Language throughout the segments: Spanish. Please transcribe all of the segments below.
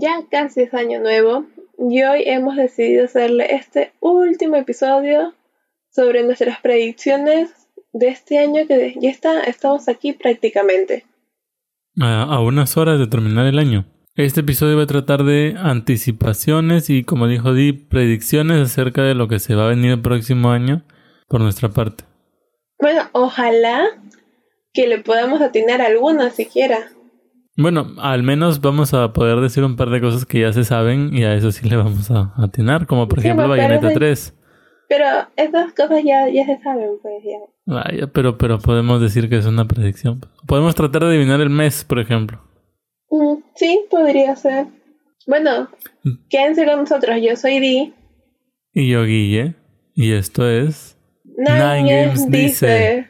Ya casi es año nuevo y hoy hemos decidido hacerle este último episodio sobre nuestras predicciones de este año que ya está, estamos aquí prácticamente. A, a unas horas de terminar el año. Este episodio va a tratar de anticipaciones y, como dijo Di, predicciones acerca de lo que se va a venir el próximo año por nuestra parte. Bueno, ojalá que le podamos atinar alguna siquiera. Bueno, al menos vamos a poder decir un par de cosas que ya se saben y a eso sí le vamos a atinar, como por Sí, ejemplo Bayonetta eso- 3. Pero esas cosas ya, ya se saben, pues ya. Vaya, pero, pero podemos decir que es una predicción. Podemos tratar de adivinar el mes, por ejemplo. Mm, sí, podría ser. Bueno, Mm. quédense con nosotros. Yo soy Di. Y yo, Guille, y esto es... Nine, Nine Games Games dice.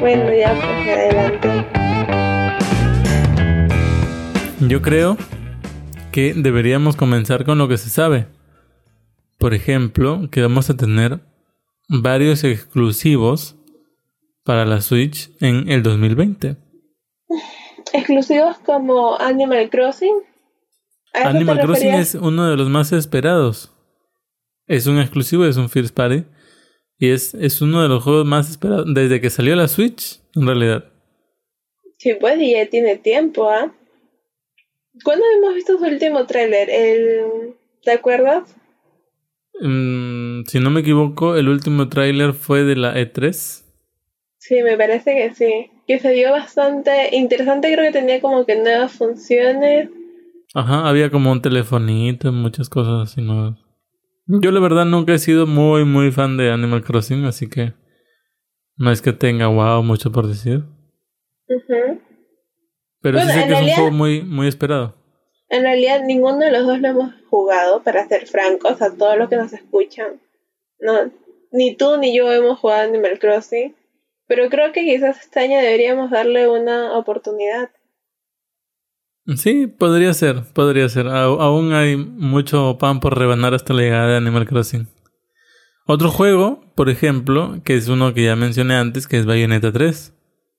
Bueno, ya pues adelante. Yo creo que deberíamos comenzar con lo que se sabe. Por ejemplo, que vamos a tener varios exclusivos para la Switch en el 2020. Exclusivos como Animal Crossing. ¿A eso te Animal Crossing es uno de los más esperados. Es un exclusivo, es un First Party. Y es, es uno de los juegos más esperados desde que salió la Switch, en realidad. Sí, pues y ya tiene tiempo, ¿ah? ¿Cuándo hemos visto su último tráiler? El... ¿Te acuerdas? Mm, si no me equivoco, el último tráiler fue de la E E3. Sí, me parece que sí. Que se vio bastante interesante, creo que tenía como que nuevas funciones. Ajá, había como un telefonito, muchas cosas así nuevas. Yo la verdad nunca he sido muy, muy fan de Animal Crossing, así que no es que tenga wow mucho por decir. Ujú. Pero Bueno, sí sé que es un juego muy, muy esperado. En realidad ninguno de los dos lo hemos jugado, para ser francos, a todos los que nos escuchan. No, ni tú ni yo hemos jugado Animal Crossing. Pero creo que quizás este año deberíamos darle una oportunidad. Sí, podría ser, podría ser. A- aún hay mucho pan por rebanar hasta la llegada de Animal Crossing. Otro juego, por ejemplo, que es uno que ya mencioné antes, que es Bayonetta 3.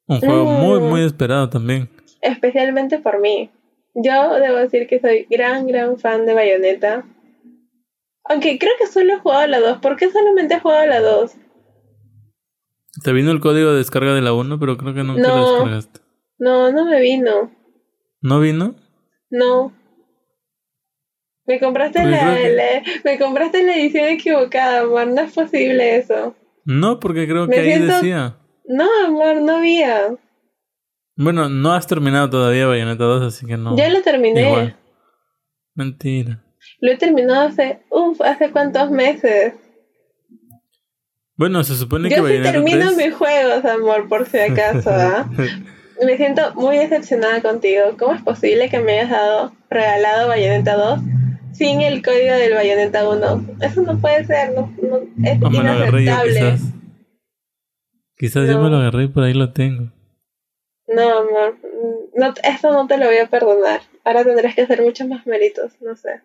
Un juego Mm. muy, muy esperado también. Especialmente por mí. Yo debo decir que soy gran, gran fan de Bayonetta. Aunque creo que solo he jugado la 2. ¿Por qué solamente he jugado la 2? Te vino el código de descarga de la 1, pero creo que nunca No. lo descargaste. No, no me vino. ¿No vino? No. Me compraste Porque la, creo que- la- me compraste la edición equivocada, amor. No es posible eso. No, porque creo Me que ahí siento- decía. No, amor, no había. Bueno, no has terminado todavía Bayonetta 2, así que no. Ya lo terminé. Igual. Mentira. Lo he terminado hace, uff, hace cuántos meses. Bueno, se supone que Yo sí Bayonetta termino 3... mis juegos, amor, por si acaso, ¿ah? Me siento muy decepcionada contigo. ¿Cómo es posible que me hayas dado regalado Bayonetta 2 sin el código del Bayonetta 1? Eso no puede ser, no, no- es yo, inaceptable. quizás. Quizás yo me lo agarré y por ahí lo tengo. No, amor, no, esto no te lo voy a perdonar. Ahora tendrás que hacer muchos más méritos, no sé.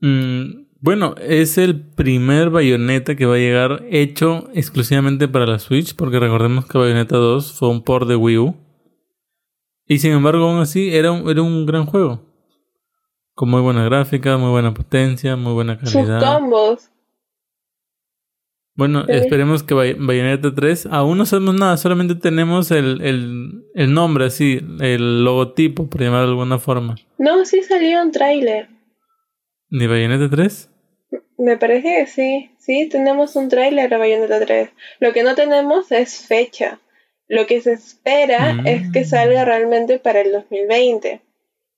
Mm, bueno, es el primer Bayonetta que va a llegar hecho exclusivamente para la Switch, porque recordemos que Bayonetta 2 fue un port de Wii U. Y sin embargo, aún así, era un, era un gran juego. Con muy buena gráfica, muy buena potencia, muy buena Sus calidad. combos. Bueno, esperemos que Bay- Bayonetta 3. Aún no sabemos nada, solamente tenemos el, el, el nombre así, el logotipo, por llamar de alguna forma. No, sí salió un tráiler. ¿De Bayonetta 3? Me parece que sí. Sí, tenemos un tráiler de Bayonetta 3. Lo que no tenemos es fecha. Lo que se espera Mm. es que salga realmente para el 2020.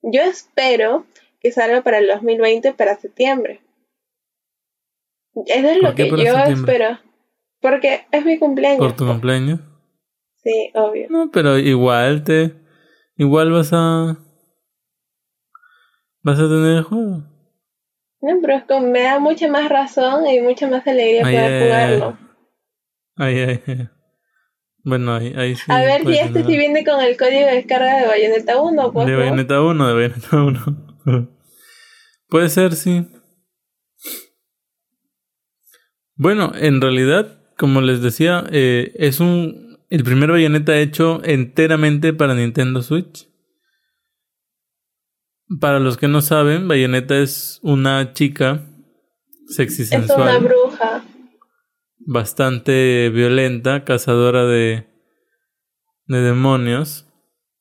Yo espero que salga para el 2020 para septiembre. Eso es ¿Por lo que yo espero. Porque es mi cumpleaños. ¿Por tu cumpleaños? Sí, obvio. No, pero igual te. Igual vas a. Vas a tener el juego. No, pero es como me da mucha más razón y mucha más alegría Ay, poder ay, jugarlo. Ay, ay, ay. Bueno, ahí, ahí sí. A ver si este sí viene con el código de descarga de Bayonetta 1, pues. De. Bayonetta 1, de Bayonetta 1. Puede ser, sí. Bueno, en realidad, como les decía, eh, es un el primer Bayonetta hecho enteramente para Nintendo Switch. Para los que no saben, Bayonetta es una chica sexy sensual. Es una bruja. Bastante violenta, cazadora de, de demonios.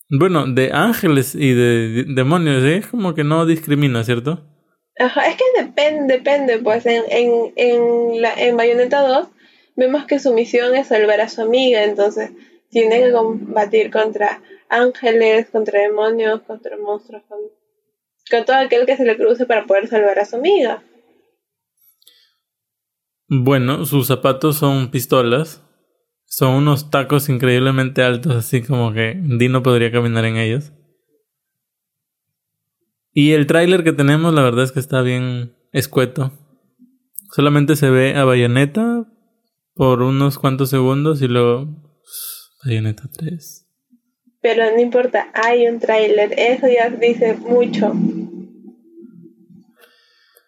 Bueno, de ángeles y de, demonios, ¿eh? es como que no discrimina, ¿cierto? Ajá, es que depende, depende, pues en, en, en, la, en Bayonetta 2 vemos que su misión es salvar a su amiga, entonces tiene que combatir contra ángeles, contra demonios, contra monstruos, con, con todo aquel que se le cruce para poder salvar a su amiga. Bueno, sus zapatos son pistolas. Son unos tacos increíblemente altos, así como que Dino podría caminar en ellos. Y el tráiler que tenemos, la verdad es que está bien escueto. Solamente se ve a Bayonetta por unos cuantos segundos y luego Bayonetta 3. Pero no importa, hay un tráiler, eso ya dice mucho.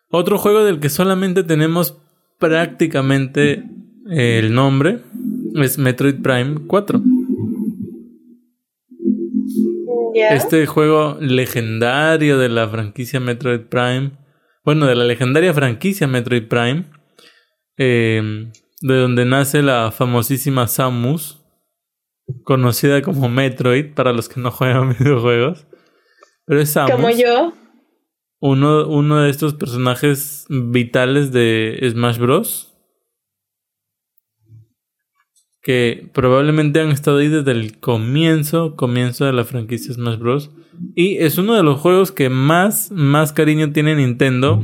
Otro juego del que solamente tenemos prácticamente el nombre es Metroid Prime 4. Este juego legendario de la franquicia Metroid Prime, bueno, de la legendaria franquicia Metroid Prime, eh, de donde nace la famosísima Samus, conocida como Metroid para los que no juegan videojuegos. Pero es Samus. Como yo. Uno, uno de estos personajes vitales de Smash Bros. Que probablemente han estado ahí desde el comienzo, comienzo de la franquicia Smash Bros. Y es uno de los juegos que más, más cariño tiene Nintendo.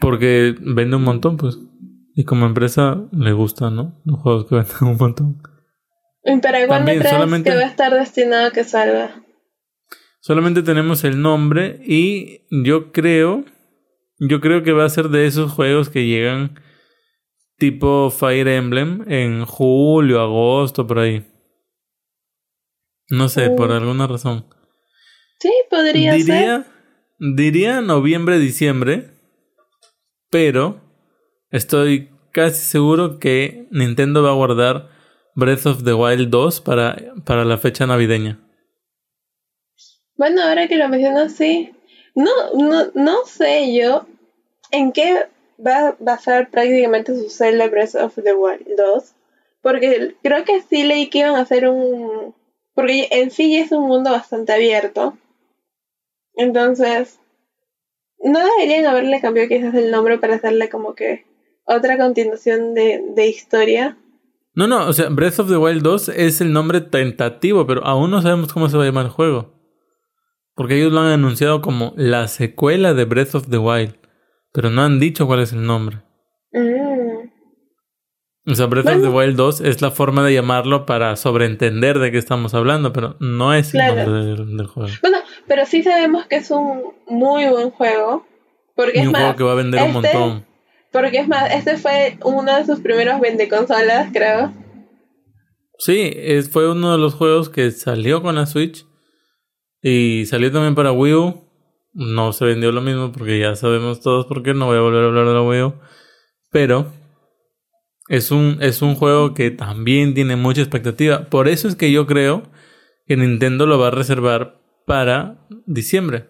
Porque vende un montón, pues. Y como empresa le gusta, ¿no? Los juegos que venden un montón. ¿Para cuándo crees que va a estar destinado a que salga? Solamente tenemos el nombre y yo creo, yo creo que va a ser de esos juegos que llegan tipo Fire Emblem en julio, agosto, por ahí. No sé, por uh. alguna razón. Sí, podría diría, ser. Diría noviembre, diciembre, pero estoy casi seguro que Nintendo va a guardar Breath of the Wild 2 para, para la fecha navideña. Bueno, ahora que lo mencionas, sí. No, no, no sé yo en qué va a basar prácticamente su Zelda Breath of the Wild 2. Porque creo que sí leí que iban a hacer un... Porque en sí es un mundo bastante abierto. Entonces, no deberían haberle cambiado quizás el nombre para hacerle como que otra continuación de, de historia. No, no, o sea, Breath of the Wild 2 es el nombre tentativo, pero aún no sabemos cómo se va a llamar el juego. Porque ellos lo han anunciado como la secuela de Breath of the Wild, pero no han dicho cuál es el nombre. Mm. O sea, Breath of the Wild 2 es la forma de llamarlo para sobreentender de qué estamos hablando, pero no es el nombre del, juego. Bueno, pero sí sabemos que es un muy buen juego. Porque es un juego que va a vender un este montón. Porque es más, este fue uno de sus primeros consolas, creo. Sí, es, fue uno de los juegos que salió con la Switch y salió también para Wii U. No se vendió lo mismo porque ya sabemos todos por qué. No voy a volver a hablar de la Wii U. Pero es un, es un juego que también tiene mucha expectativa. Por eso es que yo creo que Nintendo lo va a reservar para diciembre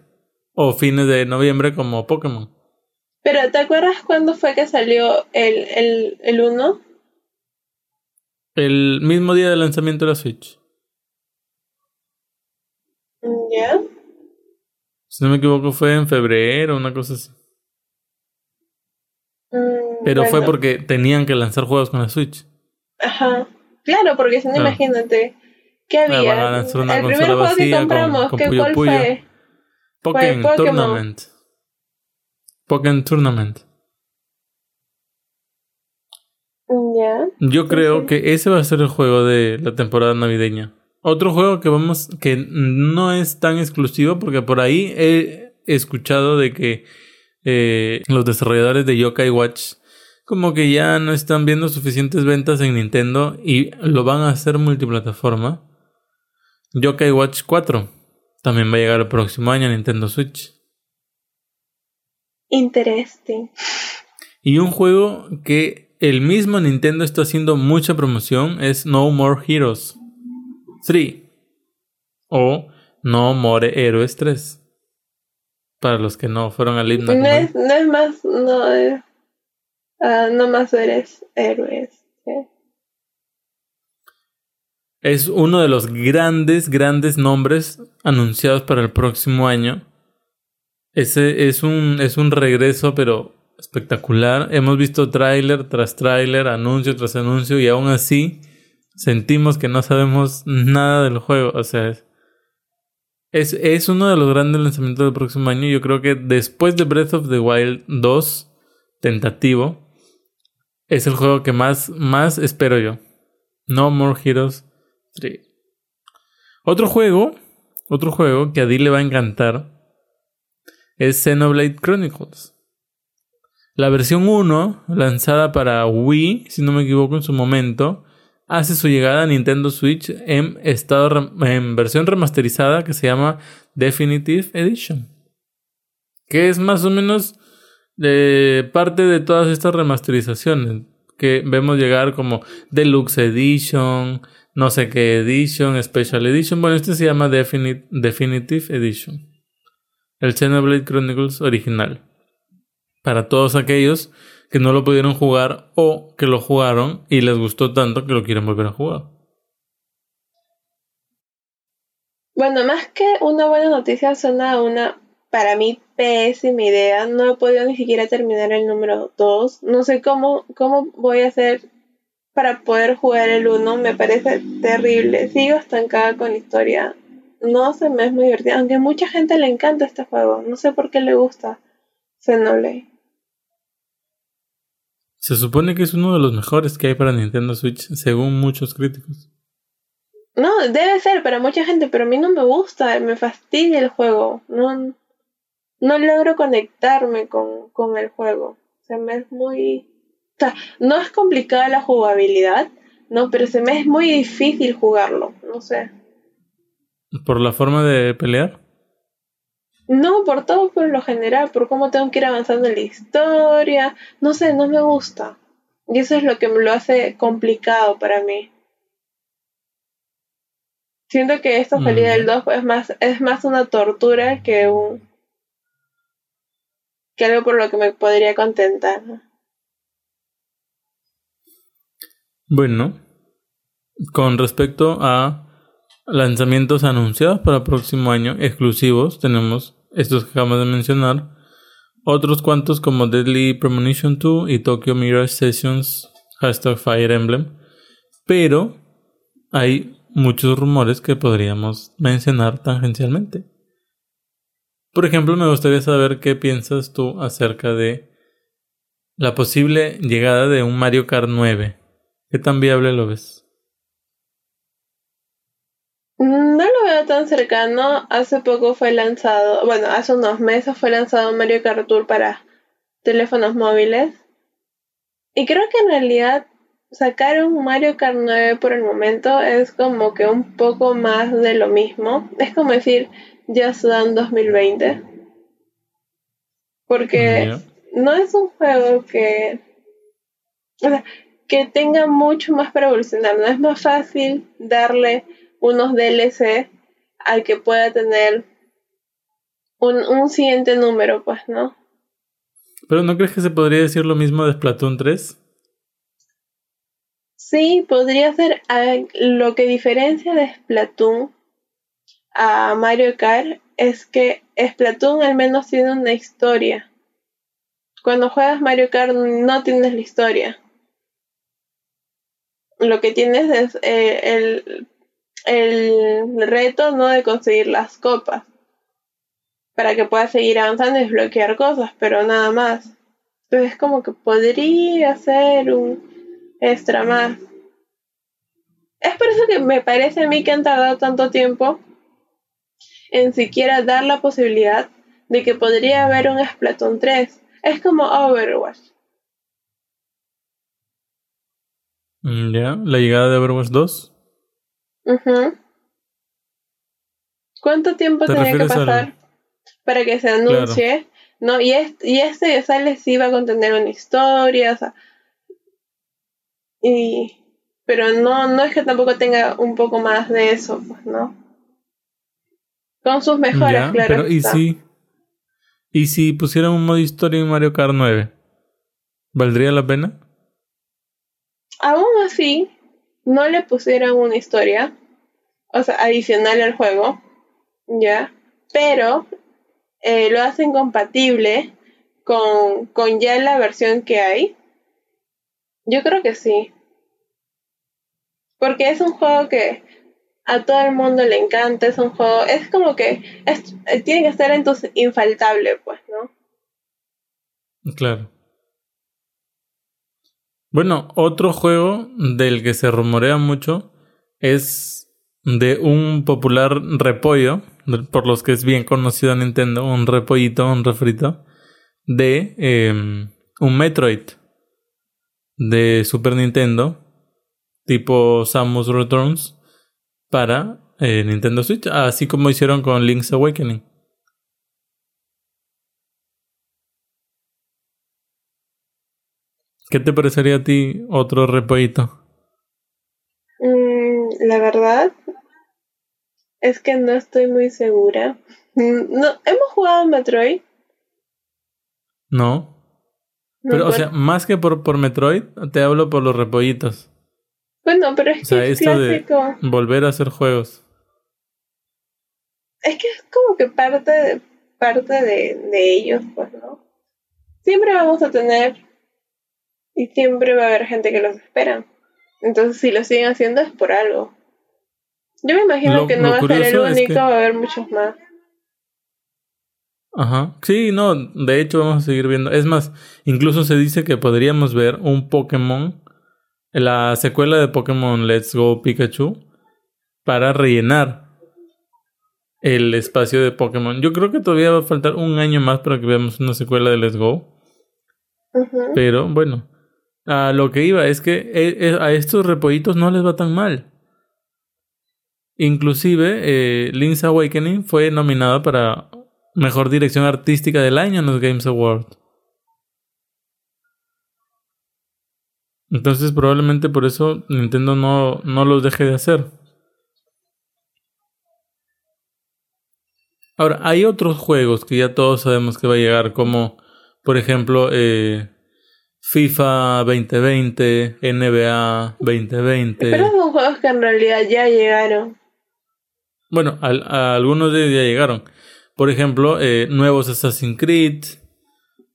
o fines de noviembre como Pokémon. Pero ¿te acuerdas cuándo fue que salió el, el, el 1? El mismo día del lanzamiento de la Switch. ¿Ya? Si no me equivoco fue en febrero, una cosa así. Mm, Pero fue porque tenían que lanzar juegos con la Switch. Ajá. Claro, porque si no, imagínate. ¿Qué ah, había? el primer juego que compramos, ¿qué, ¿cuál fue? Pokémon Tournament. Pokémon Tournament. Ya. Yo creo que ese va a ser el juego de la temporada navideña. Otro juego que vamos, que no es tan exclusivo, porque por ahí he escuchado de que eh, los desarrolladores de Yokai Watch como que ya no están viendo suficientes ventas en Nintendo y lo van a hacer multiplataforma. Yokai Watch 4 también va a llegar el próximo año a Nintendo Switch. Interesting. Y un juego que el mismo Nintendo está haciendo mucha promoción es No More Heroes. 3 o No More Heroes 3. Para los que no fueron al himno. No es, no es más, no es, ah, no más eres héroes. Es uno de los grandes, grandes nombres anunciados para el próximo año. Ese es un, es un regreso, pero espectacular. Hemos visto tráiler tras tráiler, anuncio tras anuncio, y aún así sentimos que no sabemos nada del juego. O sea, es, es, uno de los grandes lanzamientos del próximo año. Yo creo que después de Breath of the Wild 2, tentativo, es el juego que más, más espero yo. No More Heroes otro juego, otro juego que a Dee le va a encantar es Xenoblade Chronicles. La versión 1, lanzada para Wii, si no me equivoco en su momento, hace su llegada a Nintendo Switch en estado en versión remasterizada que se llama Definitive Edition. Que es más o menos de parte de todas estas remasterizaciones que vemos llegar como Deluxe Edition, no sé qué edition, Special Edition. Bueno, este se llama Definitive Edition. El Xenoblade Chronicles original. Para todos aquellos que no lo pudieron jugar o que lo jugaron y les gustó tanto que lo quieren volver a jugar. Bueno, más que una buena noticia, suena una, para mí, pésima idea. No he podido ni siquiera terminar el número 2. No sé cómo, cómo voy a hacer para poder jugar el 1 me parece terrible. Sigo estancada con la historia. No se me es muy divertido, aunque a mucha gente le encanta este juego. No sé por qué le gusta Xenoblade. Se supone que es uno de los mejores que hay para Nintendo Switch, según muchos críticos. No, debe ser para mucha gente, pero a mí no me gusta, me fastidia el juego. No, no logro conectarme con, con el juego. Se me es muy o sea, no es complicada la jugabilidad, ¿no? Pero se me es muy difícil jugarlo, no sé. ¿Por la forma de pelear? No, por todo por lo general, por cómo tengo que ir avanzando en la historia, no sé, no me gusta. Y eso es lo que me lo hace complicado para mí. Siento que esta salida del 2 es más, es más una tortura que un que algo por lo que me podría contentar. Bueno, con respecto a lanzamientos anunciados para el próximo año, exclusivos, tenemos estos que acabamos de mencionar, otros cuantos como Deadly Premonition 2 y Tokyo Mirage Sessions hashtag Fire Emblem, pero hay muchos rumores que podríamos mencionar tangencialmente. Por ejemplo, me gustaría saber qué piensas tú acerca de la posible llegada de un Mario Kart 9 ¿Qué tan viable lo ves? No lo veo tan cercano. Hace poco fue lanzado, bueno, hace unos meses fue lanzado Mario Kart Tour para teléfonos móviles. Y creo que en realidad sacar un Mario Kart 9 por el momento es como que un poco más de lo mismo. Es como decir Just Dance 2020. Porque no es un juego que... O sea, que tenga mucho más para evolucionar. No es más fácil darle unos DLC al que pueda tener un, un siguiente número, pues, ¿no? Pero ¿no crees que se podría decir lo mismo de Splatoon 3? Sí, podría ser. Lo que diferencia de Splatoon a Mario Kart es que Splatoon al menos tiene una historia. Cuando juegas Mario Kart no tienes la historia lo que tienes es eh, el, el reto no de conseguir las copas para que puedas seguir avanzando y desbloquear cosas, pero nada más. Entonces es como que podría ser un extra más. Es por eso que me parece a mí que han tardado tanto tiempo en siquiera dar la posibilidad de que podría haber un Splatoon 3. Es como Overwatch. Mm, ya, la llegada de Overwatch 2. ¿Cuánto tiempo tenía que pasar para que se anuncie? No, y, este, y este ya sale si va a contener una historia, o sea, y pero no, no es que tampoco tenga un poco más de eso, pues, ¿no? Con sus mejoras, claro. Pero, y sí. ¿Y si pusieran un modo historia en Mario Kart 9? ¿Valdría la pena? Aún así, no le pusieran una historia, o sea, adicional al juego, ¿ya? Pero eh, lo hacen compatible con, con ya la versión que hay. Yo creo que sí. Porque es un juego que a todo el mundo le encanta, es un juego, es como que es, eh, tiene que estar en tu infaltable, pues, ¿no? Claro. Bueno, otro juego del que se rumorea mucho es de un popular repollo, por los que es bien conocido en Nintendo, un repollito, un refrito, de em, un Metroid de Super Nintendo, tipo Samus Returns, para eh, Nintendo Switch, así como hicieron con Link's Awakening. ¿Qué te parecería a ti otro repollito? Mm, la verdad es que no estoy muy segura. Mm, no, ¿Hemos jugado Metroid? No. Pero, o sea, más que por, por Metroid, te hablo por los repollitos. Bueno, pero es que es clásico. volver a hacer juegos. Es que es como que parte de, parte de, de ellos, pues, ¿no? Siempre vamos a tener y siempre va a haber gente que los espera. Entonces, si lo siguen haciendo es por algo. Yo me imagino que no va a ser el único, va a haber muchos más. Ajá. Sí, no, de hecho vamos a seguir viendo. Es más, incluso se dice que podríamos ver un Pokémon, la secuela de Pokémon Let's Go Pikachu, para rellenar el espacio de Pokémon. Yo creo que todavía va a faltar un año más para que veamos una secuela de Let's Go. Pero bueno, a lo que iba es que eh, eh, a estos repollitos no les va tan mal. Inclusive, eh, Link's Awakening fue nominada para Mejor Dirección Artística del Año en los Games Awards. Entonces probablemente por eso Nintendo no, no los deje de hacer. Ahora, hay otros juegos que ya todos sabemos que va a llegar, como por ejemplo eh, FIFA 2020, NBA 2020. Pero son juegos que en realidad ya llegaron. Bueno, algunos de ellos ya llegaron. Por ejemplo, eh, nuevos Assassin's Creed,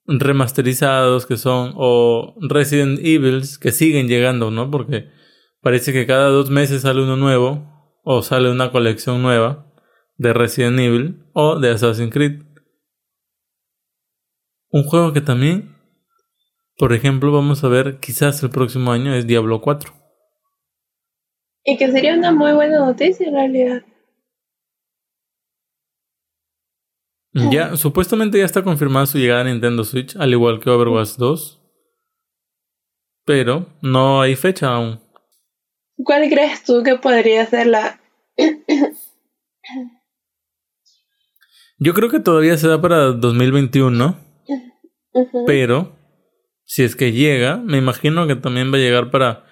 remasterizados que son, o Resident Evil que siguen llegando, ¿no? Porque parece que cada dos meses sale uno nuevo, o sale una colección nueva de Resident Evil o de Assassin's Creed. Un juego que también por ejemplo, vamos a ver, quizás el próximo año es Diablo 4. Y que sería una muy buena noticia en realidad. Ya, supuestamente ya está confirmada su llegada a Nintendo Switch, al igual que Overwatch 2. Pero no hay fecha aún. ¿Cuál crees tú que podría ser la... Yo creo que todavía se da para 2021, ¿no? Pero si es que llega, me imagino que también va a llegar para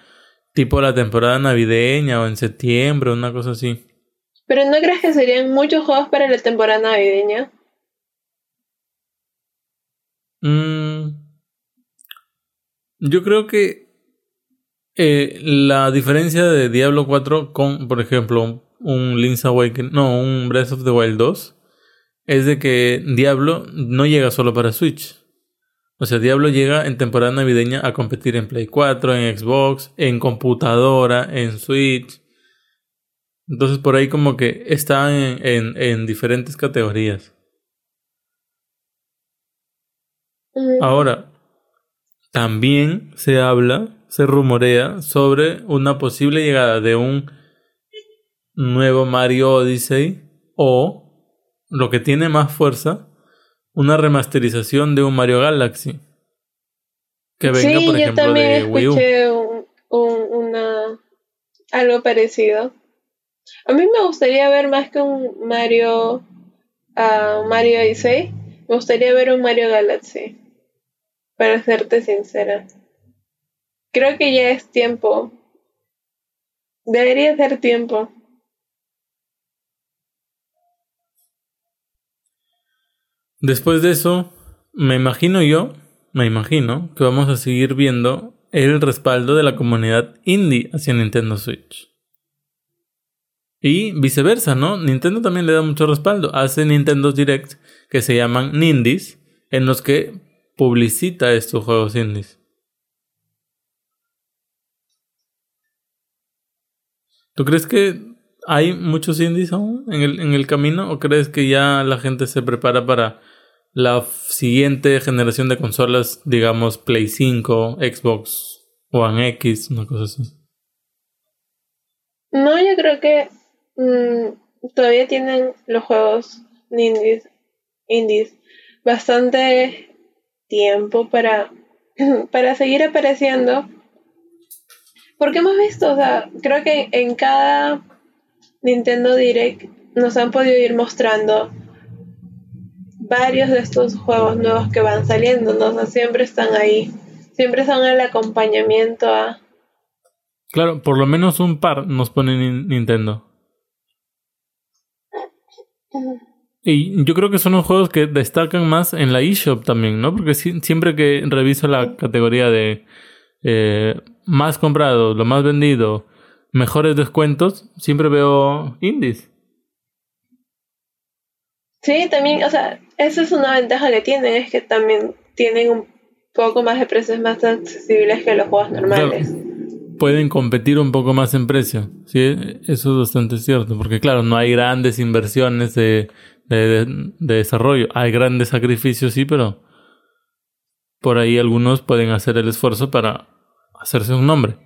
tipo la temporada navideña o en septiembre, una cosa así. Pero ¿no crees que serían muchos juegos para la temporada navideña? Mm, yo creo que eh, la diferencia de Diablo 4 con, por ejemplo, un Link's Awakening, no, un Breath of the Wild 2, es de que Diablo no llega solo para Switch. O sea, Diablo llega en temporada navideña a competir en Play 4, en Xbox, en computadora, en Switch. Entonces por ahí como que está en, en, diferentes categorías. Mm. Ahora, también se habla, se rumorea sobre una posible llegada de un nuevo Mario Odyssey o, lo que tiene más fuerza, una remasterización de un Mario Galaxy. Que venga, por ejemplo, yo también escuché un, una, algo parecido. A mí me gustaría ver más que un Mario, uh, Mario Odyssey, me gustaría ver un Mario Galaxy. Para serte sincera. Creo que ya es tiempo. Debería ser tiempo. Después de eso, me imagino yo, me imagino que vamos a seguir viendo el respaldo de la comunidad indie hacia Nintendo Switch. Y viceversa, ¿no? Nintendo también le da mucho respaldo. Hace Nintendo Direct que se llaman Nindies, en los que publicita estos juegos indies. ¿Tú crees que hay muchos indies aún en el, en el camino o crees que ya la gente se prepara para la siguiente generación de consolas, digamos Play 5, Xbox One X, una cosa así? No, yo creo que mm, todavía tienen los juegos indies, bastante tiempo para, para seguir apareciendo. Porque hemos visto, o sea, creo que en cada Nintendo Direct nos han podido ir mostrando varios de estos juegos nuevos que van saliendo, ¿no? siempre están ahí, siempre son el acompañamiento a... Claro, por lo menos un par nos pone Nintendo. Y yo creo que son los juegos que destacan más en la eShop también, ¿no? Porque siempre que reviso la categoría de eh, más comprado, lo más vendido, mejores descuentos, siempre veo indies. Sí, también, o sea, esa es una ventaja que tienen, es que también tienen un poco más de precios más accesibles que los juegos normales. pueden competir un poco más en precio, sí, eso es bastante cierto, porque claro, no hay grandes inversiones de, de, de desarrollo, hay grandes sacrificios, sí, pero por ahí algunos pueden hacer el esfuerzo para hacerse un nombre.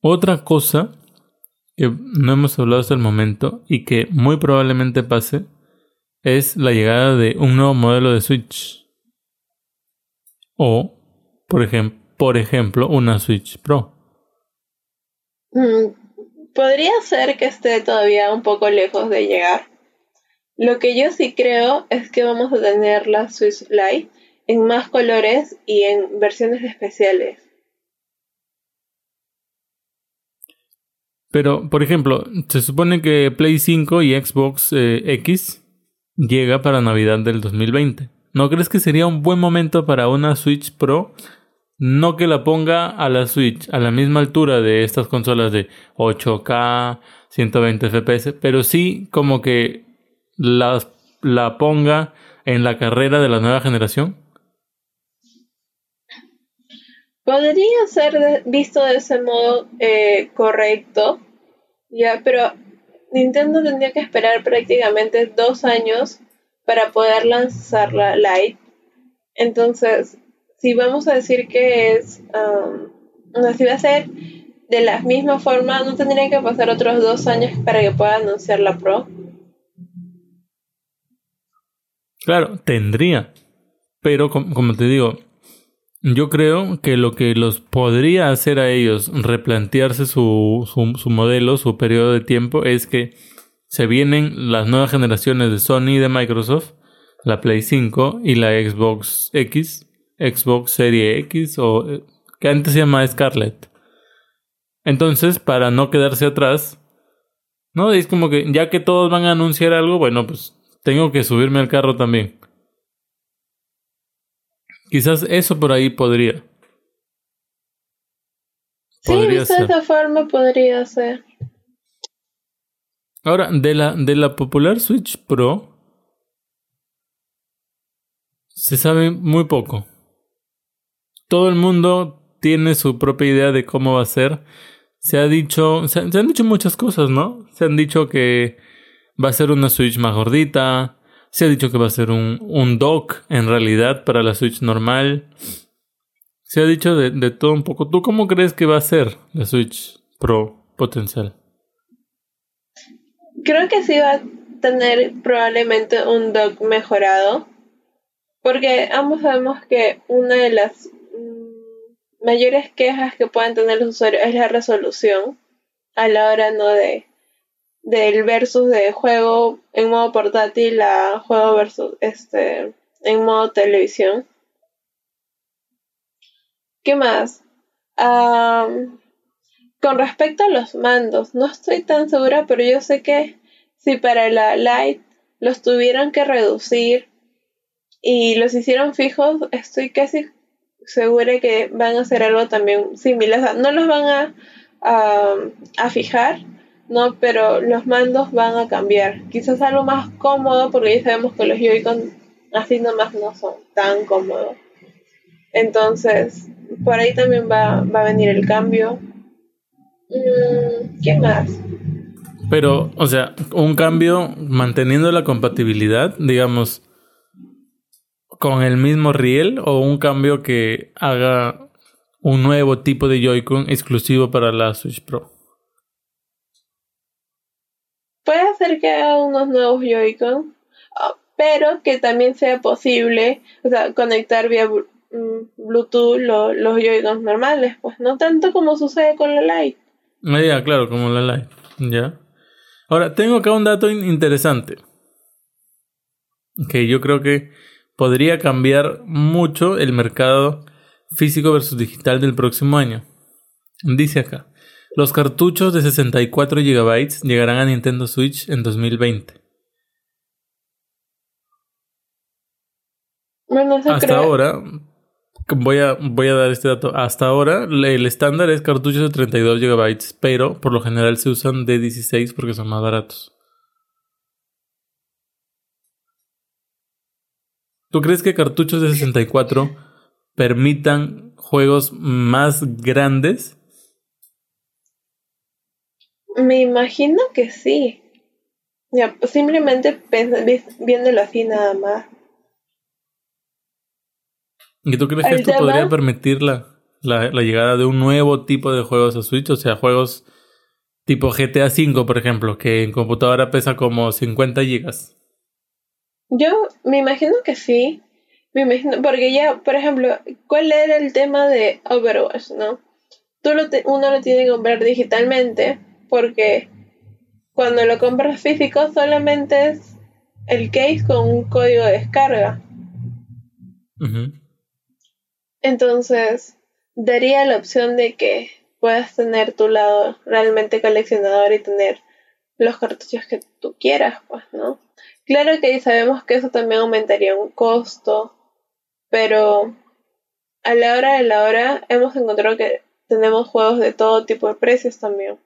Otra cosa que no hemos hablado hasta el momento y que muy probablemente pase es la llegada de un nuevo modelo de Switch. O, por, ejemplo por ejemplo, una Switch Pro. Mm, podría ser que esté todavía un poco lejos de llegar. Lo que yo sí creo es que vamos a tener la Switch Lite en más colores y en versiones especiales. Pero, por ejemplo, se supone que Play 5 y Xbox eh, X llega para Navidad del 2020. ¿No crees que sería un buen momento para una Switch Pro? No que la ponga a la Switch a la misma altura de estas consolas de 8K, 120 FPS, pero sí como que la ponga en la carrera de la nueva generación. Podría ser visto de ese modo eh, correcto, ya, pero Nintendo tendría que esperar prácticamente dos años para poder lanzar la Lite. Entonces, si vamos a decir que es, um, si va a ser de la misma forma, no tendría que pasar otros dos años para que pueda anunciar la Pro. Claro, tendría. Pero como te digo, yo creo que lo que los podría hacer a ellos replantearse su, su, modelo, su periodo de tiempo, es que se vienen las nuevas generaciones de Sony y de Microsoft, la Play 5 y la Xbox X, Xbox Serie X o que antes se llama Scarlett. Entonces, para no quedarse atrás, ¿no? Es como que ya que todos van a anunciar algo, bueno, pues tengo que subirme al carro también. Quizás eso por ahí podría. Sí, de esa forma podría ser. Ahora, de la, de la popular Switch Pro se sabe muy poco. Todo el mundo tiene su propia idea de cómo va a ser. Se ha dicho, se han dicho muchas cosas, ¿no? Se han dicho que va a ser una Switch más gordita, se ha dicho que va a ser un, un dock en realidad para la Switch normal. Se ha dicho de, de todo un poco. ¿Tú cómo crees que va a ser la Switch Pro potencial? Creo que sí va a tener probablemente un dock mejorado. Porque ambos sabemos que una de las mm, mayores quejas que pueden tener los usuarios es la resolución a la hora no de del versus de juego en modo portátil a juego versus este en modo televisión. ¿Qué más? con respecto a los mandos, no estoy tan segura, pero yo sé que si para la Lite los tuvieron que reducir y los hicieron fijos, estoy casi segura que van a hacer algo también similar. no los van a, a, fijar, no, pero los mandos van a cambiar. Quizás algo más cómodo, porque ya sabemos que los Joy-Con así nomás no son tan cómodos. Entonces, por ahí también va, va a venir el cambio. Mm, ¿Qué más? Pero, o sea, un cambio manteniendo la compatibilidad, digamos, con el mismo riel o un cambio que haga un nuevo tipo de Joy-Con exclusivo para la Switch Pro. Puede ser que haga unos nuevos Joy-Con, ah, pero que también sea posible, o sea, conectar vía mm, Bluetooth los Joy-Cons normales, pues no tanto como sucede con la Lite. Ah, claro, como la Lite, ya. Ahora, tengo acá un dato interesante. Que yo creo que podría cambiar mucho el mercado físico versus digital del próximo año. Dice acá, los cartuchos de 64 GB llegarán a Nintendo Switch en 2020. Hasta ahora, voy a, voy a dar este dato. Hasta ahora, el estándar es cartuchos de 32 GB, pero por lo general se usan de 16 porque son más baratos. ¿Tú crees que cartuchos de 64 permitan juegos más grandes? Me imagino que sí. Ya, simplemente viéndolo así nada más. ¿Y tú crees que esto podría permitir la, la, llegada de un nuevo tipo de juegos a Switch? O sea, juegos tipo GTA V, por ejemplo, que en computadora pesa como 50 gigas. Yo me imagino que sí. Me imagino, porque ya, por ejemplo, ¿cuál era el tema de Overwatch, no? Tú lo uno lo tiene que comprar digitalmente porque cuando lo compras físico solamente es el case con un código de descarga. Entonces, daría la opción de que puedas tener tu lado realmente coleccionador y tener los cartuchos que tú quieras, pues, ¿no? Claro que sabemos que eso también aumentaría un costo, pero a la hora de la hora hemos encontrado que tenemos juegos de todo tipo de precios también.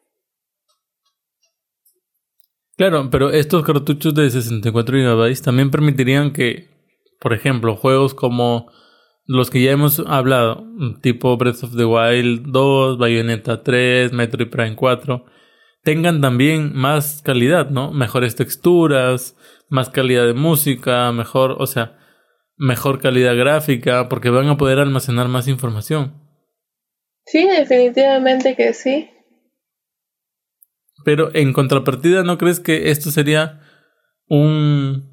Claro, pero estos cartuchos de 64 GB también permitirían que, por ejemplo, juegos como los que ya hemos hablado, tipo Breath of the Wild 2, Bayonetta 3, Metroid Prime 4, tengan también más calidad, ¿no? Mejores texturas, más calidad de música, mejor, o sea, mejor calidad gráfica, porque van a poder almacenar más información. Sí, definitivamente que sí. Pero en contrapartida, ¿no crees que esto sería un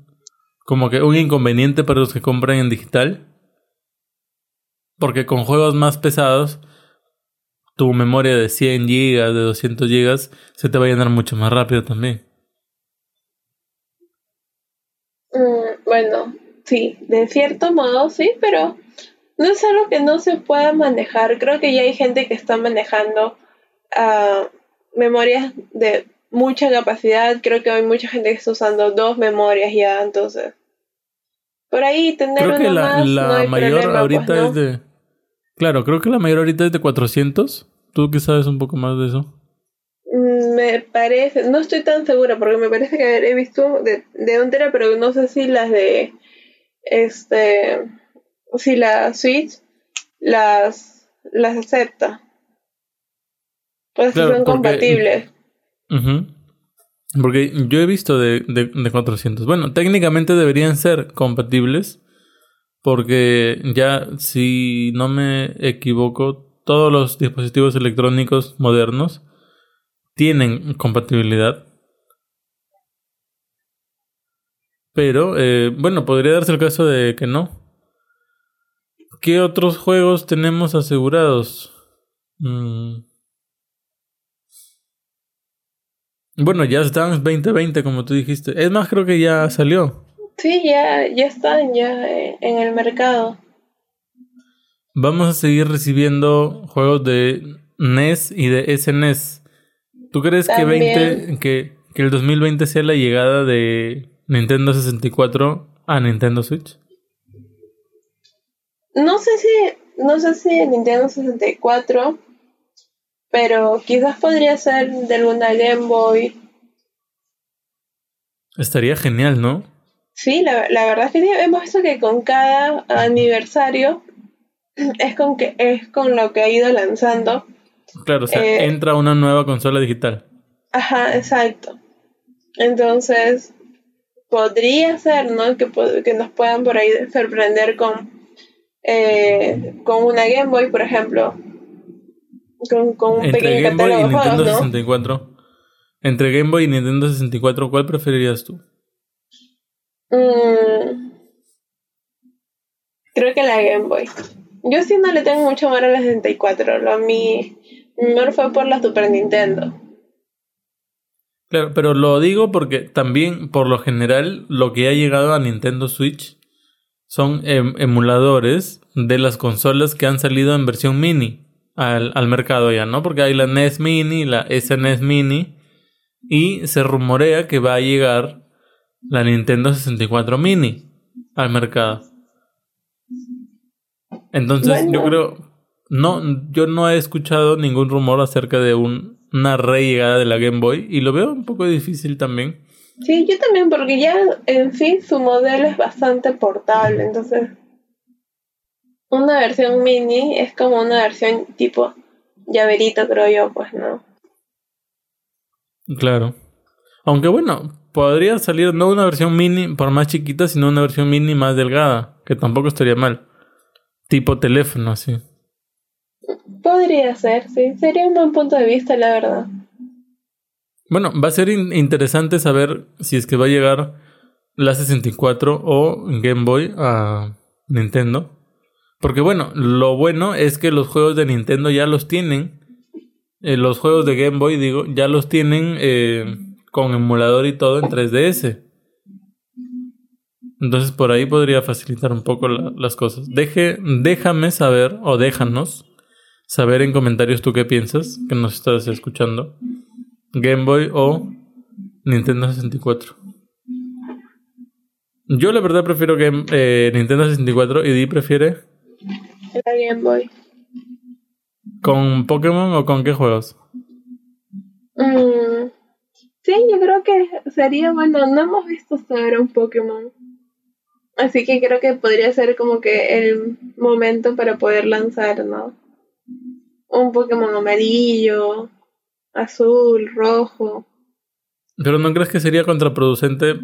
como que un inconveniente para los que compran en digital? Porque con juegos más pesados, tu memoria de 100 GB, de 200 GB, se te va a llenar mucho más rápido también. Mm, bueno, sí, de cierto modo sí, pero no es algo que no se pueda manejar. Creo que ya hay gente que está manejando uh, memorias de mucha capacidad. Creo que hay mucha gente que está usando dos memorias ya, entonces. Por ahí tener creo que la, la mayor pues, ahorita es de. Claro, creo que la mayor ahorita es de 400. ¿Tú qué sabes un poco más de eso? Me parece, no estoy tan segura porque me parece que he visto de, de un tera, pero no sé si las de este si la Switch las las acepta. Pues si son compatibles. Porque yo he visto de, de, de 400. Bueno, técnicamente deberían ser compatibles. Porque ya, si no me equivoco, todos los dispositivos electrónicos modernos tienen compatibilidad. Pero, eh, bueno, podría darse el caso de que no. ¿Qué otros juegos tenemos asegurados? Mm. Bueno, ya están 2020, como tú dijiste. Es más, creo que ya salió. Sí, ya, ya están ya en el mercado. Vamos a seguir recibiendo juegos de NES y de SNES. ¿Tú crees que, 20, que, que el 2020 sea la llegada de Nintendo 64 a Nintendo Switch? No sé si, no sé si Nintendo 64, pero quizás podría ser de alguna Game Boy. Estaría genial, ¿no? Sí, la, la verdad es que sí, hemos visto que con cada aniversario es con que es con lo que ha ido lanzando. Claro, o sea, Eh, entra una nueva consola digital. Ajá, exacto. Entonces, podría ser, ¿no? Que, que nos puedan por ahí sorprender con, eh, con una Game Boy, por ejemplo. Con, con un Entre pequeño Game Boy y catálogo Nintendo juegos, ¿no? 64. Entre Game Boy y Nintendo 64, ¿cuál preferirías tú? Mm, creo que la Game Boy. Yo sí no le tengo mucho amor a la 64. Lo mi, mi amor fue por la Super Nintendo. Claro, pero lo digo porque también, por lo general, lo que ha llegado a Nintendo Switch son em- emuladores de las consolas que han salido en versión mini al, al mercado ya, ¿no? Porque hay la NES Mini, la SNES Mini, y se rumorea que va a llegar la Nintendo 64 Mini al mercado. Entonces, yo creo, no, yo no he escuchado ningún rumor acerca de un- una rellegada de la Game Boy y lo veo un poco difícil también. Sí, yo también, porque ya en fin su modelo es bastante portable, entonces una versión mini es como una versión tipo llaverito, creo yo, pues no. Claro. Aunque bueno, podría salir no una versión mini por más chiquita, sino una versión mini más delgada, que tampoco estaría mal. Tipo teléfono, así. Podría ser, sí, sería un buen punto de vista, la verdad. Bueno, va a ser in- interesante saber si es que va a llegar la 64 o Game Boy a Nintendo. Porque bueno, lo bueno es que los juegos de Nintendo ya los tienen. eh, los juegos de Game Boy, digo, ya los tienen eh, con emulador y todo en 3DS. Entonces por ahí podría facilitar un poco la- las cosas. Deje, déjame saber o déjanos saber en comentarios tú qué piensas, que nos estás escuchando. Game Boy o Nintendo 64. Yo la verdad prefiero Game, eh, Nintendo 64 y Di prefiere La Game Boy. con Pokémon o con qué juegos. Mm, sí, yo creo que sería bueno. No hemos visto hasta ahora un Pokémon. Así que creo que podría ser como que el momento para poder lanzar, ¿no? Un Pokémon amarillo, azul, rojo. Pero ¿no crees que sería contraproducente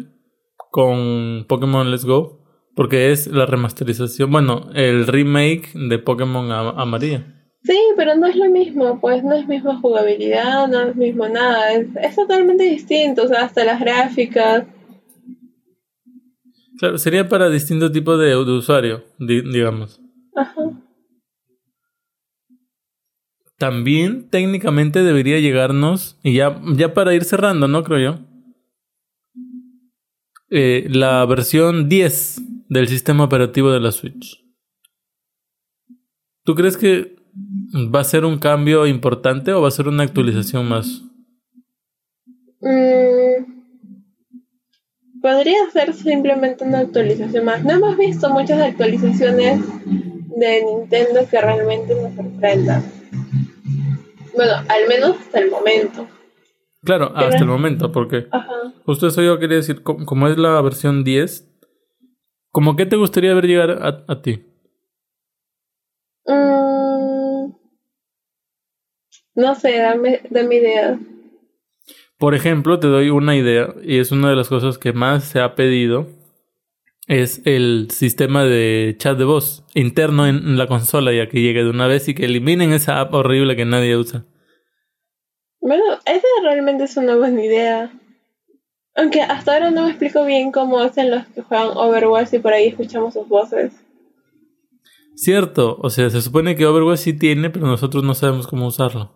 con Pokémon Let's Go? Porque es la remasterización, bueno, el remake de Pokémon amarillo. Sí, pero no es lo mismo, pues no es misma jugabilidad, no es mismo nada, es, es totalmente distinto, o sea, hasta las gráficas. Claro, sería para distinto tipo de, de usuario, di- digamos. Ajá. También técnicamente debería llegarnos, y ya, ya para ir cerrando, ¿no? Creo yo. eh, la versión 10 del sistema operativo de la Switch. ¿Tú crees que va a ser un cambio importante o va a ser una actualización más? Mm, podría ser simplemente una actualización más. No hemos visto muchas actualizaciones de Nintendo que realmente nos sorprendan. Bueno, al menos hasta el momento. Claro, hasta el momento, porque Ajá. justo eso yo quería decir, co- como es la versión 10, ¿cómo qué te gustaría ver llegar a, a ti? Mm, no sé, dame, dame idea. Por ejemplo, te doy una idea, y es una de las cosas que más se ha pedido, es el sistema de chat de voz interno en, en la consola, ya que llegue de una vez y que eliminen esa app horrible que nadie usa. Bueno, esa realmente es una buena idea. Aunque hasta ahora no me explico bien cómo hacen los que juegan Overwatch y por ahí escuchamos sus voces. Cierto, o sea, se supone que Overwatch sí tiene, pero nosotros no sabemos cómo usarlo.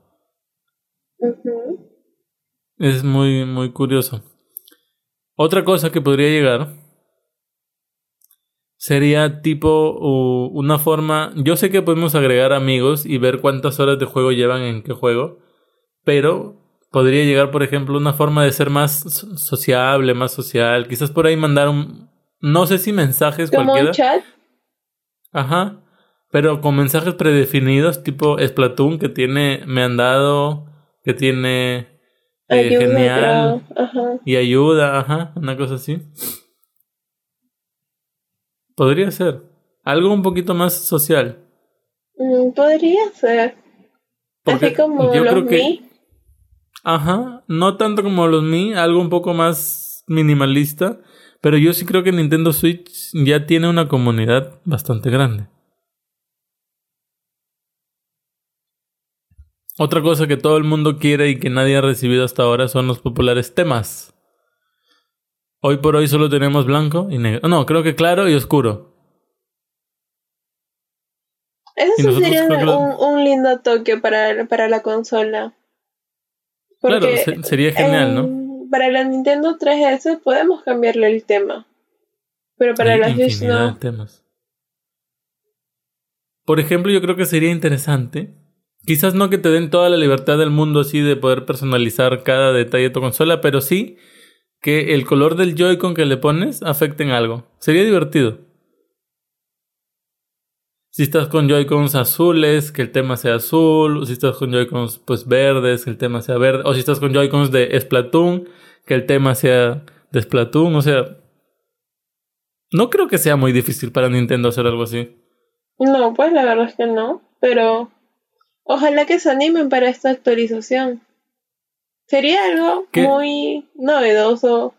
Es muy, muy curioso. Otra cosa que podría llegar sería tipo una forma. Yo sé que podemos agregar amigos y ver cuántas horas de juego llevan en qué juego, pero podría llegar, por ejemplo, una forma de ser más sociable, más social. Quizás por ahí mandar un, no sé si mensajes Como cualquiera. un chat. Ajá. Pero con mensajes predefinidos, tipo Splatoon, que tiene, me han dado, que tiene eh, Ayuda, genial. Ajá. y ayuda, ajá, una cosa así. Podría ser. Algo un poquito más social. Mm, podría ser. Porque Así como yo los creo que-. Ajá, no tanto como los Mi, algo un poco más minimalista, pero yo sí creo que Nintendo Switch ya tiene una comunidad bastante grande. Otra cosa que todo el mundo quiere y que nadie ha recibido hasta ahora son los populares temas. Hoy por hoy solo tenemos blanco y negro. No, creo que claro y oscuro. Eso sería un, un lindo toque para, para la consola. Claro, Porque sería genial, ¿no? Para la Nintendo 3DS podemos cambiarle el tema. Pero para Hay la Switch no. de temas. Por ejemplo, yo creo que sería interesante. Quizás no que te den toda la libertad del mundo así de poder personalizar cada detalle de tu consola, pero sí que el color del Joy-Con que le pones afecte en algo. Sería divertido. Si estás con Joy-Cons azules, que el tema sea azul. O si estás con Joy-Cons pues verdes, que el tema sea verde. O si estás con Joy-Cons de Splatoon, que el tema sea de Splatoon. O sea, no creo que sea muy difícil para Nintendo hacer algo así. No, pues la verdad es que no. Pero ojalá que se animen para esta actualización. Sería algo ¿Qué? muy novedoso.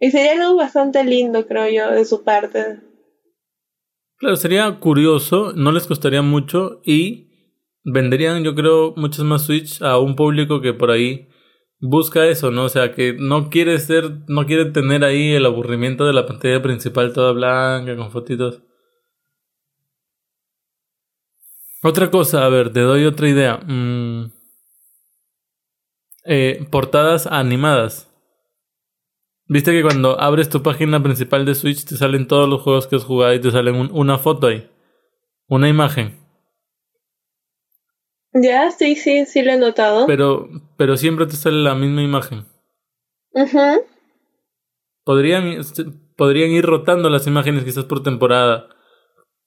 Y sería algo bastante lindo, creo yo, de su parte. Claro, sería curioso, no les costaría mucho y venderían, yo creo, muchos más Switch a un público que por ahí busca eso, ¿no? O sea, que no quiere ser, no quiere tener ahí el aburrimiento de la pantalla principal toda blanca con fotitos. Otra cosa, a ver, te doy otra idea. Mm. Eh, portadas animadas. Viste que cuando abres tu página principal de Switch te salen todos los juegos que has jugado y te salen un- una foto ahí. Una imagen. Ya, sí, sí, sí lo he notado. Pero, pero siempre te sale la misma imagen. Ujú. Podrían, podrían ir rotando las imágenes quizás por temporada.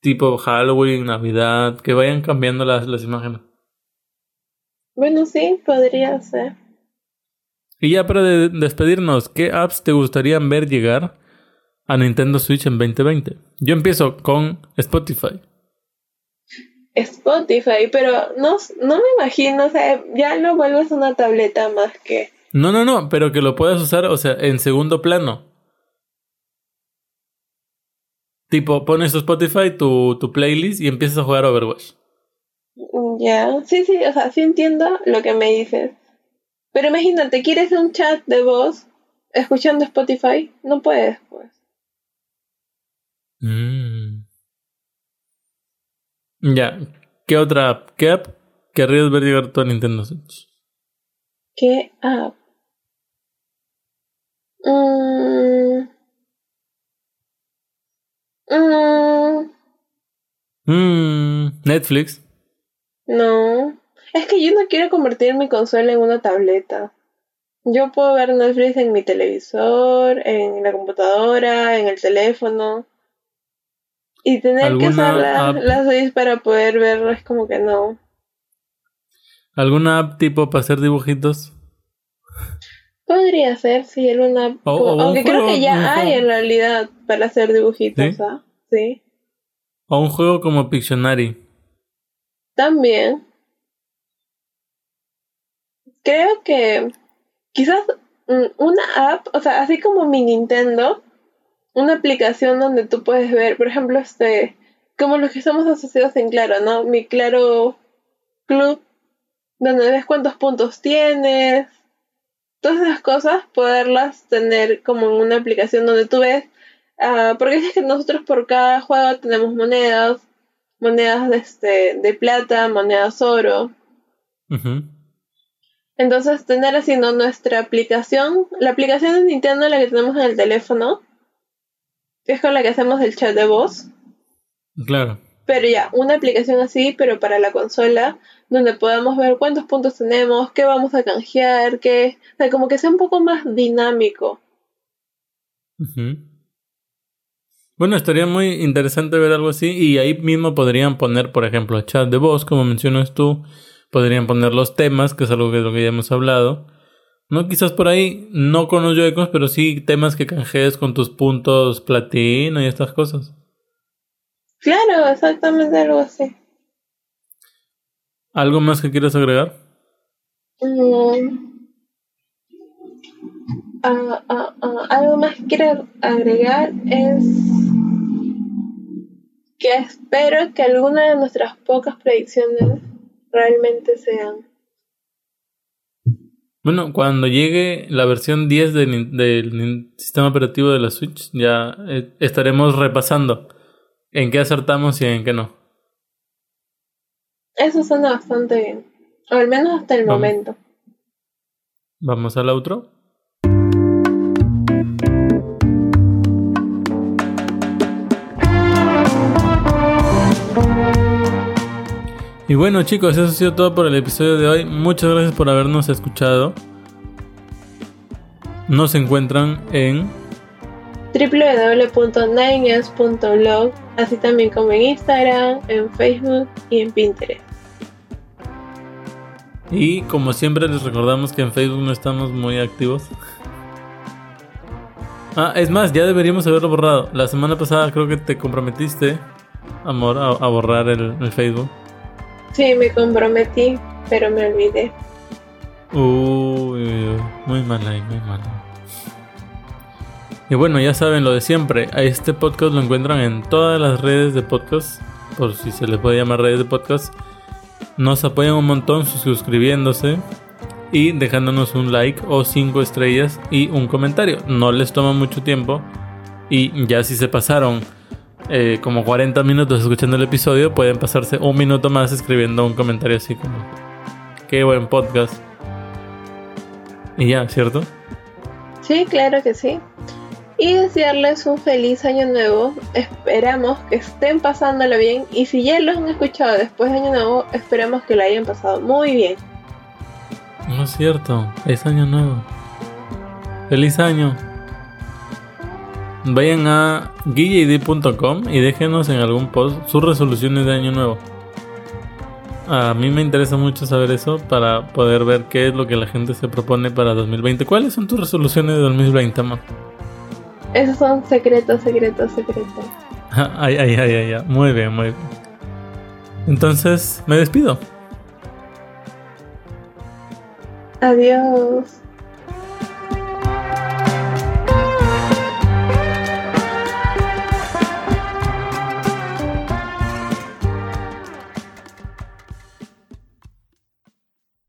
Tipo Halloween, Navidad, que vayan cambiando las, las imágenes. Bueno, sí, podría ser. Y ya para de- despedirnos, ¿qué apps te gustaría ver llegar a Nintendo Switch en 2020? Yo empiezo con Spotify. Spotify, pero no, no me imagino, o sea, ya lo vuelves una tableta más que... No, no, no, pero que lo puedas usar, o sea, en segundo plano. Tipo, pones tu Spotify, tu, tu playlist y empiezas a jugar Overwatch. Ya, sí, sí, o sea, sí entiendo lo que me dices. Pero imagínate, ¿quieres un chat de voz escuchando Spotify? No puedes, pues. Mm. Ya, ¿qué otra app? ¿Qué app querrías ver llegar tú a Nintendo Switch? ¿Qué app? Mm. Mm, Mm, Netflix. no. Es que yo no quiero convertir mi consola en una tableta. Yo puedo ver Netflix en mi televisor, en la computadora, en el teléfono. Y tener que ¿Alguna usar la, app? la Switch para poder verlo es como que no. ¿Alguna app tipo para hacer dibujitos? Podría ser, sí, alguna... Como- un aunque creo juego- que ya hay juego. en realidad para hacer dibujitos, ¿Sí? ¿ah? Sí. ¿O un juego como Pictionary? También. Creo que quizás mm, una app, o sea, así como mi Nintendo, una aplicación donde tú puedes ver, por ejemplo, este, como los que estamos asociados en Claro, ¿no? Mi Claro Club, donde ves cuántos puntos tienes, todas esas cosas, poderlas tener como en una aplicación donde tú ves, ah, porque es que nosotros por cada juego tenemos monedas, monedas de, este, de plata, monedas oro. Ujú. Entonces, tener así ¿no? nuestra aplicación, la aplicación de Nintendo, la que tenemos en el teléfono, que es con la que hacemos el chat de voz, Claro. Pero ya, una aplicación así, pero para la consola, donde podamos ver cuántos puntos tenemos, qué vamos a canjear, qué... O sea, como que sea un poco más dinámico. Bueno, estaría muy interesante ver algo así y ahí mismo podrían poner, por ejemplo, chat de voz, como mencionas tú, podrían poner los temas, que es algo que de lo que ya hemos hablado. No, quizás por ahí, no con los Joy-Cons, pero sí temas que canjees con tus puntos platino y estas cosas. Claro, exactamente algo así. ¿Algo más que quieras agregar? Mm. Ah, ah, ah, algo más que quiero agregar es que espero que alguna de nuestras pocas predicciones realmente sean. Bueno, cuando llegue la versión 10 del, sistema operativo de la Switch, ya eh, estaremos repasando en qué acertamos y en qué no. Eso suena bastante bien. O al menos hasta el momento. Vamos al outro. Y bueno chicos, eso ha sido todo por el episodio de hoy. Muchas gracias por habernos escuchado. Nos encuentran en www.9 así también como en Instagram, en Facebook y en Pinterest. Y como siempre les recordamos que en Facebook no estamos muy activos. Ah, es más, ya deberíamos haberlo borrado. La semana pasada creo que te comprometiste, amor, a, borrar el Facebook. Sí, me comprometí, pero me olvidé. Uy, muy mal ahí, muy mal. Y bueno, ya saben lo de siempre. A este podcast lo encuentran en todas las redes de podcast, por si se les puede llamar redes de podcast. Nos apoyan un montón suscribiéndose y dejándonos un like o cinco estrellas y un comentario. No les toma mucho tiempo y ya si se pasaron eh, como 40 minutos escuchando el episodio, pueden pasarse un minuto más escribiendo un comentario así como, qué buen podcast. Y ya, ¿cierto? Sí, claro que sí. Y desearles un feliz año nuevo. Esperamos que estén pasándolo bien. Y si ya los han escuchado después de año nuevo, esperamos que lo hayan pasado muy bien. No es cierto, es año nuevo. Feliz año. Vayan a guillid.com y déjenos en algún post sus resoluciones de año nuevo. A mí me interesa mucho saber eso para poder ver qué es lo que la gente se propone para 2020. ¿Cuáles son tus resoluciones de 2020, amor? Esos son secretos, secretos, secretos. ay, ay, ay, ay, ay. Muy bien, muy bien. Entonces, me despido. Adiós.